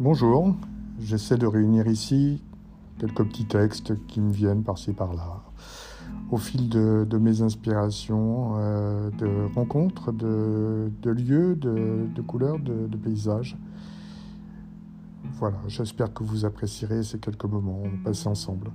Bonjour, j'essaie de réunir ici quelques petits textes qui me viennent par-ci par-là, au fil de, mes inspirations, euh, de rencontres, de, lieux, de, couleurs, de, paysages. Voilà, j'espère que vous apprécierez ces quelques moments passés ensemble.